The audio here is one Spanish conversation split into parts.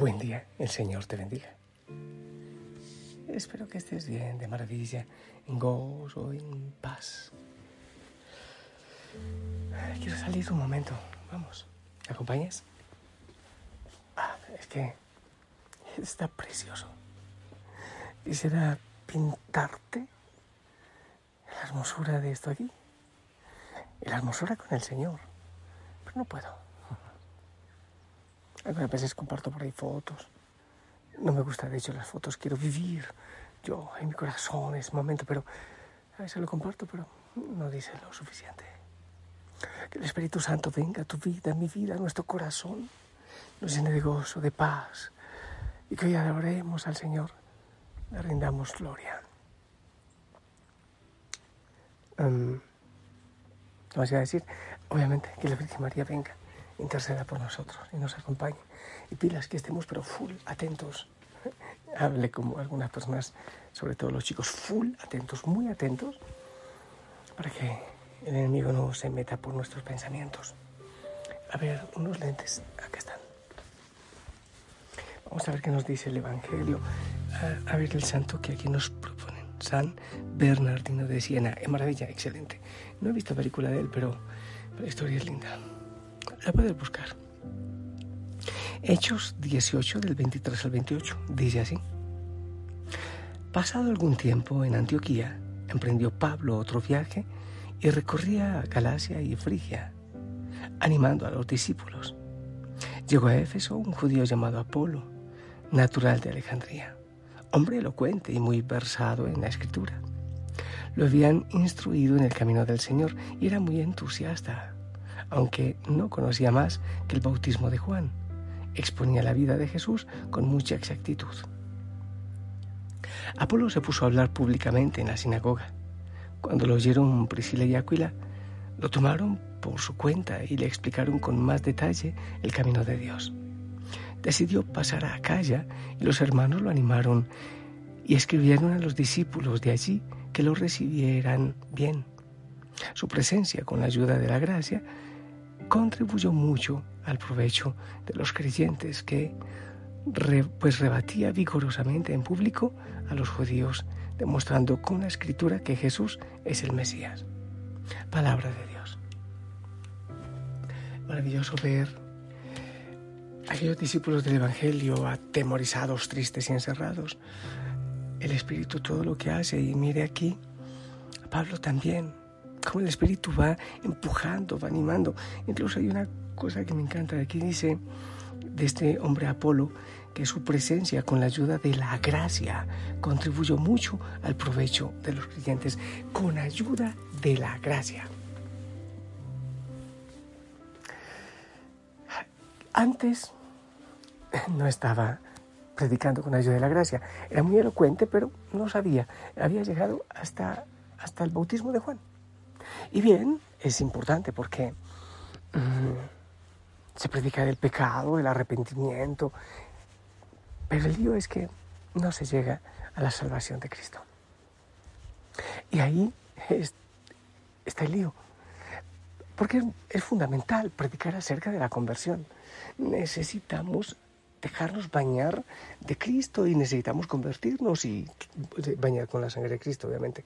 Buen día, el Señor te bendiga. Espero que estés bien, de maravilla, en gozo, en paz. Quiero salir un momento, vamos, ¿me acompañas? Ah, es que está precioso. Quisiera pintarte la hermosura de esto aquí, y la hermosura con el Señor, pero no puedo. Algunas veces comparto por ahí fotos. No me gusta, de hecho, las fotos. Quiero vivir yo en mi corazón ese momento, pero a veces lo comparto, pero no dice lo suficiente. Que el Espíritu Santo venga a tu vida, a mi vida, a nuestro corazón, nos llene de gozo, de paz, y que hoy adoremos al Señor, le rindamos gloria. Um, vamos a decir, obviamente, que la Virgen María venga interceda por nosotros y nos acompañe. Y pilas que estemos, pero full atentos. Hable como algunas personas, sobre todo los chicos, full atentos, muy atentos, para que el enemigo no se meta por nuestros pensamientos. A ver, unos lentes, acá están. Vamos a ver qué nos dice el Evangelio. A, a ver el santo que aquí nos proponen. San Bernardino de Siena. Es maravilla, excelente. No he visto película de él, pero, pero la historia es linda la puedes buscar. Hechos 18 del 23 al 28 dice así. Pasado algún tiempo en Antioquía, emprendió Pablo otro viaje y recorría Galacia y Frigia, animando a los discípulos. Llegó a Éfeso un judío llamado Apolo, natural de Alejandría, hombre elocuente y muy versado en la escritura. Lo habían instruido en el camino del Señor y era muy entusiasta aunque no conocía más que el bautismo de Juan. Exponía la vida de Jesús con mucha exactitud. Apolo se puso a hablar públicamente en la sinagoga. Cuando lo oyeron Priscila y Aquila, lo tomaron por su cuenta y le explicaron con más detalle el camino de Dios. Decidió pasar a Acaya y los hermanos lo animaron y escribieron a los discípulos de allí que lo recibieran bien. Su presencia, con la ayuda de la gracia, contribuyó mucho al provecho de los creyentes que pues rebatía vigorosamente en público a los judíos, demostrando con la escritura que Jesús es el Mesías. Palabra de Dios. Maravilloso ver aquellos discípulos del Evangelio atemorizados, tristes y encerrados. El Espíritu todo lo que hace y mire aquí, Pablo también cómo el Espíritu va empujando, va animando. Incluso hay una cosa que me encanta, aquí dice de este hombre Apolo, que su presencia con la ayuda de la gracia contribuyó mucho al provecho de los creyentes, con ayuda de la gracia. Antes no estaba predicando con ayuda de la gracia, era muy elocuente, pero no sabía, había llegado hasta, hasta el bautismo de Juan. Y bien, es importante porque mm, se predica del pecado, del arrepentimiento, pero el lío es que no se llega a la salvación de Cristo. Y ahí está el lío. Porque es fundamental predicar acerca de la conversión. Necesitamos dejarnos bañar de Cristo y necesitamos convertirnos y bañar con la sangre de Cristo, obviamente,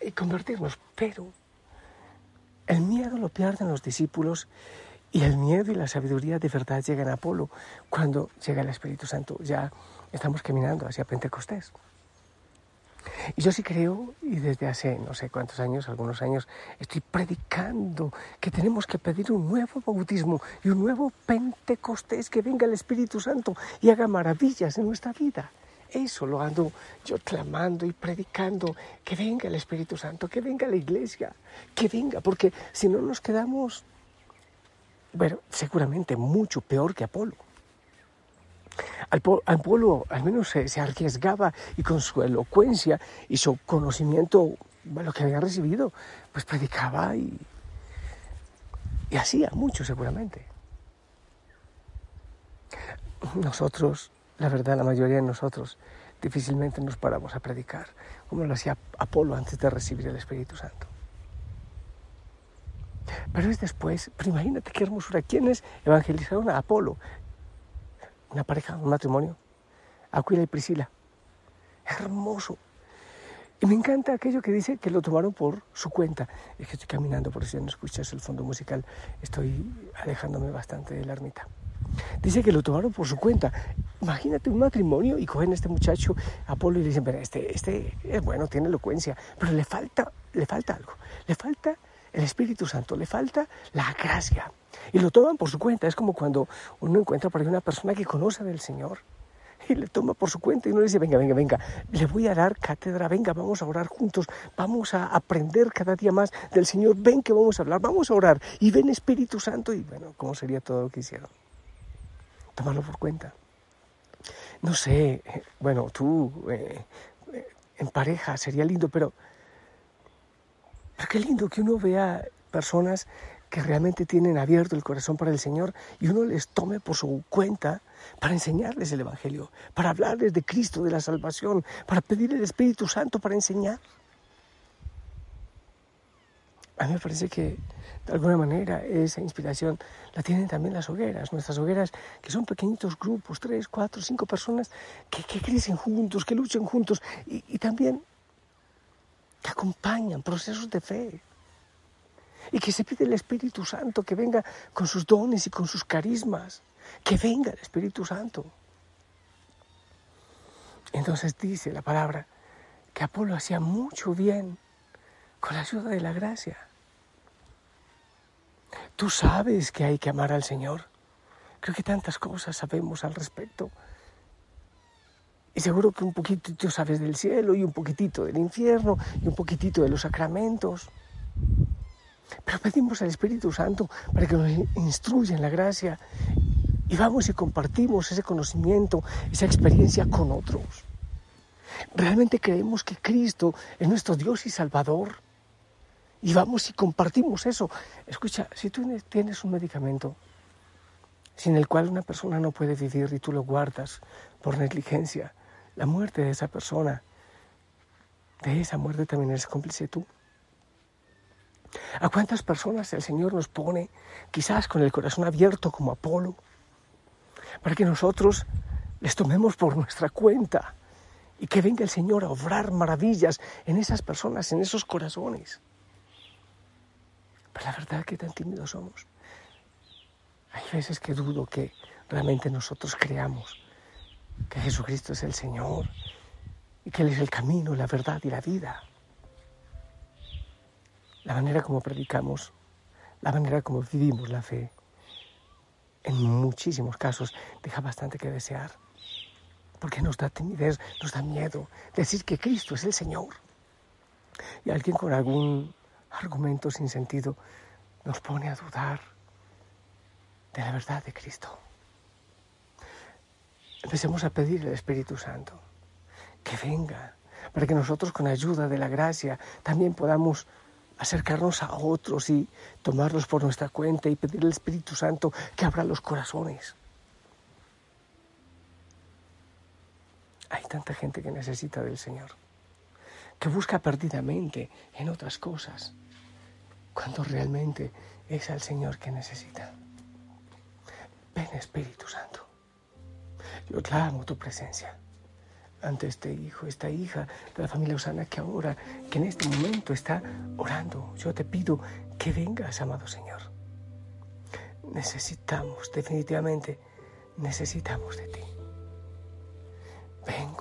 y convertirnos. Pero el miedo lo pierden los discípulos y el miedo y la sabiduría de verdad llegan a Apolo cuando llega el Espíritu Santo. Ya estamos caminando hacia Pentecostés. Y yo sí creo, y desde hace no sé cuántos años, algunos años, estoy predicando que tenemos que pedir un nuevo bautismo y un nuevo Pentecostés, que venga el Espíritu Santo y haga maravillas en nuestra vida. Eso lo ando yo clamando y predicando, que venga el Espíritu Santo, que venga la iglesia, que venga, porque si no nos quedamos, bueno, seguramente mucho peor que Apolo. Po- al menos se, se arriesgaba y con su elocuencia y su conocimiento, bueno, que había recibido, pues predicaba y, y hacía mucho seguramente. Nosotros, la verdad, la mayoría de nosotros, difícilmente nos paramos a predicar, como lo hacía Apolo antes de recibir el Espíritu Santo. Pero es después, pero imagínate qué hermosura. ¿Quiénes evangelizaron a Apolo? Una pareja, un matrimonio. Aquila y Priscila. Hermoso. Y me encanta aquello que dice que lo tomaron por su cuenta. Es que estoy caminando, por si no escuchas el fondo musical, estoy alejándome bastante de la ermita. Dice que lo tomaron por su cuenta. Imagínate un matrimonio y cogen a este muchacho, Apolo, y le dicen, pero este, este es bueno, tiene elocuencia, pero le falta, le falta algo. Le falta el Espíritu Santo, le falta la gracia. Y lo toman por su cuenta. Es como cuando uno encuentra por ahí una persona que conoce del Señor y le toma por su cuenta y uno le dice, venga, venga, venga, le voy a dar cátedra, venga, vamos a orar juntos, vamos a aprender cada día más del Señor, ven que vamos a hablar, vamos a orar y ven Espíritu Santo y bueno, ¿cómo sería todo lo que hicieron? Tomarlo por cuenta. No sé, eh, bueno, tú eh, eh, en pareja sería lindo, pero, pero qué lindo que uno vea personas que realmente tienen abierto el corazón para el Señor y uno les tome por su cuenta para enseñarles el Evangelio, para hablarles de Cristo, de la salvación, para pedir el Espíritu Santo para enseñar. A mí me parece que de alguna manera esa inspiración la tienen también las hogueras, nuestras hogueras, que son pequeñitos grupos, tres, cuatro, cinco personas que, crecen juntos, que luchan juntos y, y también que acompañan procesos de fe y que se pide el Espíritu Santo que venga con sus dones y con sus carismas, que venga el Espíritu Santo. Entonces dice la palabra que Apolo hacía mucho bien con la ayuda de la gracia. Tú sabes que hay que amar al Señor. Creo que tantas cosas sabemos al respecto. Y seguro que un poquitito sabes del cielo y un poquitito del infierno y un poquitito de los sacramentos. Pero pedimos al Espíritu Santo para que nos instruya en la gracia y vamos y compartimos ese conocimiento, esa experiencia con otros. Realmente creemos que Cristo es nuestro Dios y Salvador. Y vamos y compartimos eso. Escucha, si tú tienes un medicamento sin el cual una persona no puede vivir y tú lo guardas por negligencia, la muerte de esa persona, de esa muerte también eres cómplice tú. ¿A cuántas personas el Señor nos pone, quizás con el corazón abierto como Apolo, para que nosotros les tomemos por nuestra cuenta y que venga el Señor a obrar maravillas en esas personas, en esos corazones? Pero la verdad que tan tímidos somos. Hay veces que dudo que realmente nosotros creamos que Jesucristo es el Señor y que Él es el camino, la verdad y la vida. La manera como predicamos, la manera como vivimos la fe, en muchísimos casos deja bastante que desear. Porque nos da timidez, nos da miedo decir que Cristo es el Señor. Y alguien con algún argumento sin sentido nos pone a dudar de la verdad de Cristo. Empecemos a pedir al Espíritu Santo que venga para que nosotros con ayuda de la gracia también podamos acercarnos a otros y tomarlos por nuestra cuenta y pedir al Espíritu Santo que abra los corazones. Hay tanta gente que necesita del Señor, que busca perdidamente en otras cosas, cuando realmente es al Señor que necesita. Ven Espíritu Santo, yo clamo tu presencia ante este hijo, esta hija de la familia Osana que ahora, que en este momento está orando. Yo te pido que vengas, amado Señor. Necesitamos, definitivamente, necesitamos de ti.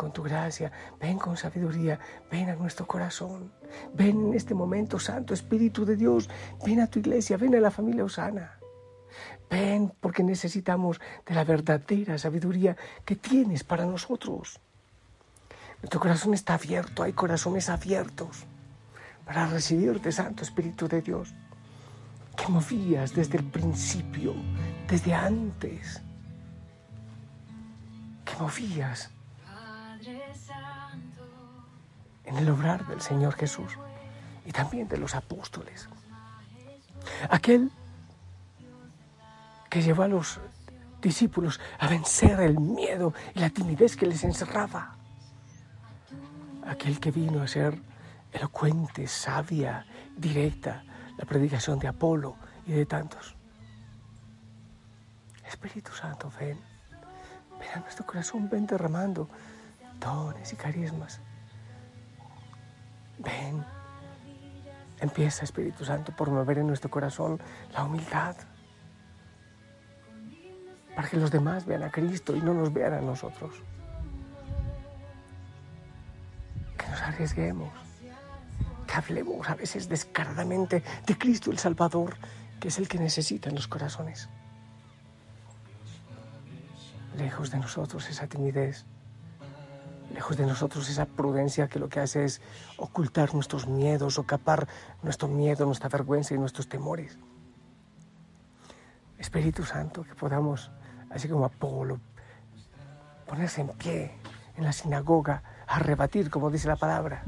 Con tu gracia, ven con sabiduría, ven a nuestro corazón. Ven en este momento, Santo Espíritu de Dios, ven a tu iglesia, ven a la familia Osana. Ven porque necesitamos de la verdadera sabiduría que tienes para nosotros. Nuestro corazón está abierto, hay corazones abiertos para recibirte, Santo Espíritu de Dios, que movías desde el principio, desde antes, que movías en el obrar del Señor Jesús y también de los apóstoles. Aquel que llevó a los discípulos a vencer el miedo y la timidez que les encerraba. Aquel que vino a ser elocuente, sabia, directa, la predicación de Apolo y de tantos. Espíritu Santo, ven, ven a nuestro corazón, ven derramando dones y carismas. Ven, empieza Espíritu Santo por mover en nuestro corazón la humildad, para que los demás vean a Cristo y no nos vean a nosotros. Que nos arriesguemos, que hablemos a veces descaradamente de Cristo el Salvador, que es el que necesitan los corazones. Lejos de nosotros esa timidez, lejos de nosotros esa prudencia que lo que hace es ocultar nuestros miedos, o capar nuestro miedo, nuestra vergüenza y nuestros temores. Espíritu Santo, que podamos, así como Apolo, ponerse en pie en la sinagoga, a rebatir, como dice la palabra,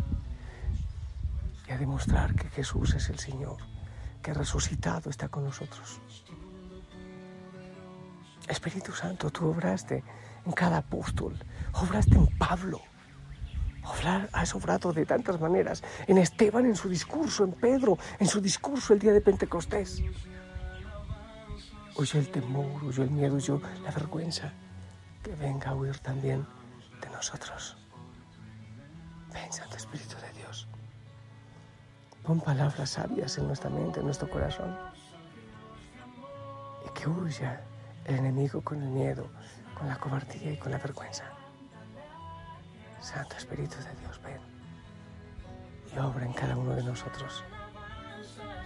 y a demostrar que Jesús es el Señor, que resucitado está con nosotros. Espíritu Santo, tú obraste en cada apóstol, obraste en Pablo, obrar- has obrado de tantas maneras, en Esteban, en su discurso, en Pedro, en su discurso el día de Pentecostés. Huyó el temor, huyó el miedo, huyó la vergüenza, que venga a huir también de nosotros. Ven, Santo Espíritu de Dios. Pon palabras sabias en nuestra mente, en nuestro corazón. Y que huya el enemigo con el miedo, con la cobardía y con la vergüenza. Santo Espíritu de Dios, ven y obra en cada uno de nosotros.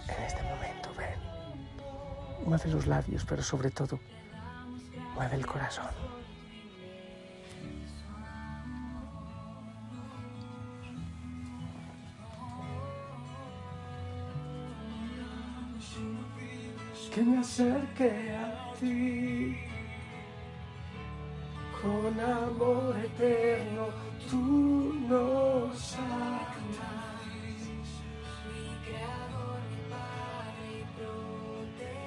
En este momento, ven. Mueve los labios, pero sobre todo, mueve el corazón. que me acerque a ti con amor eterno tú nos amas Mi creador, mi padre y protector.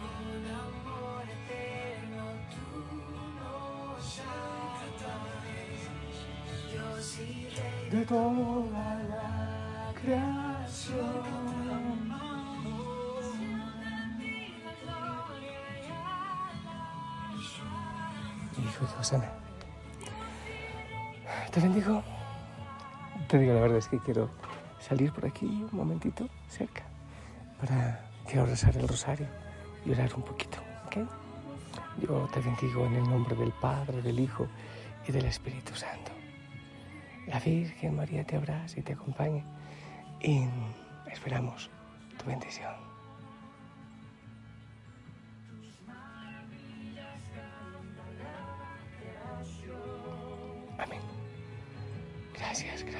Con amor eterno tú nos amas. Dios y Rey de toda la creación Hijo de Osana te bendigo te digo la verdad es que quiero salir por aquí un momentito cerca para quiero rezar el rosario y orar un poquito ¿ok? yo te bendigo en el nombre del Padre del Hijo y del Espíritu Santo la Virgen María te abrace y te acompañe y esperamos tu bendición.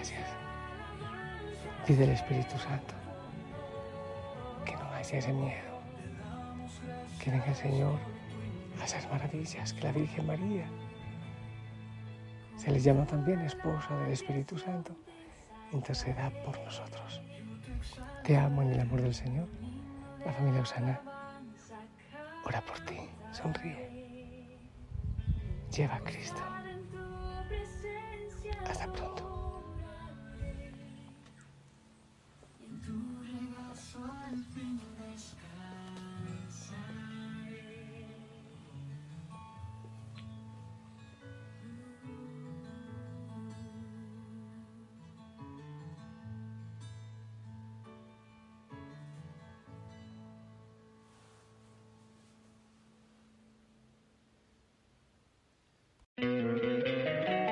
Gracias. Pide al Espíritu Santo que no haya ese miedo. Que venga el Señor a esas maravillas que la Virgen María se les llama también esposa del Espíritu Santo. Interceda por nosotros. Te amo en el amor del Señor. La familia Osana ora por ti. Sonríe. Lleva a Cristo.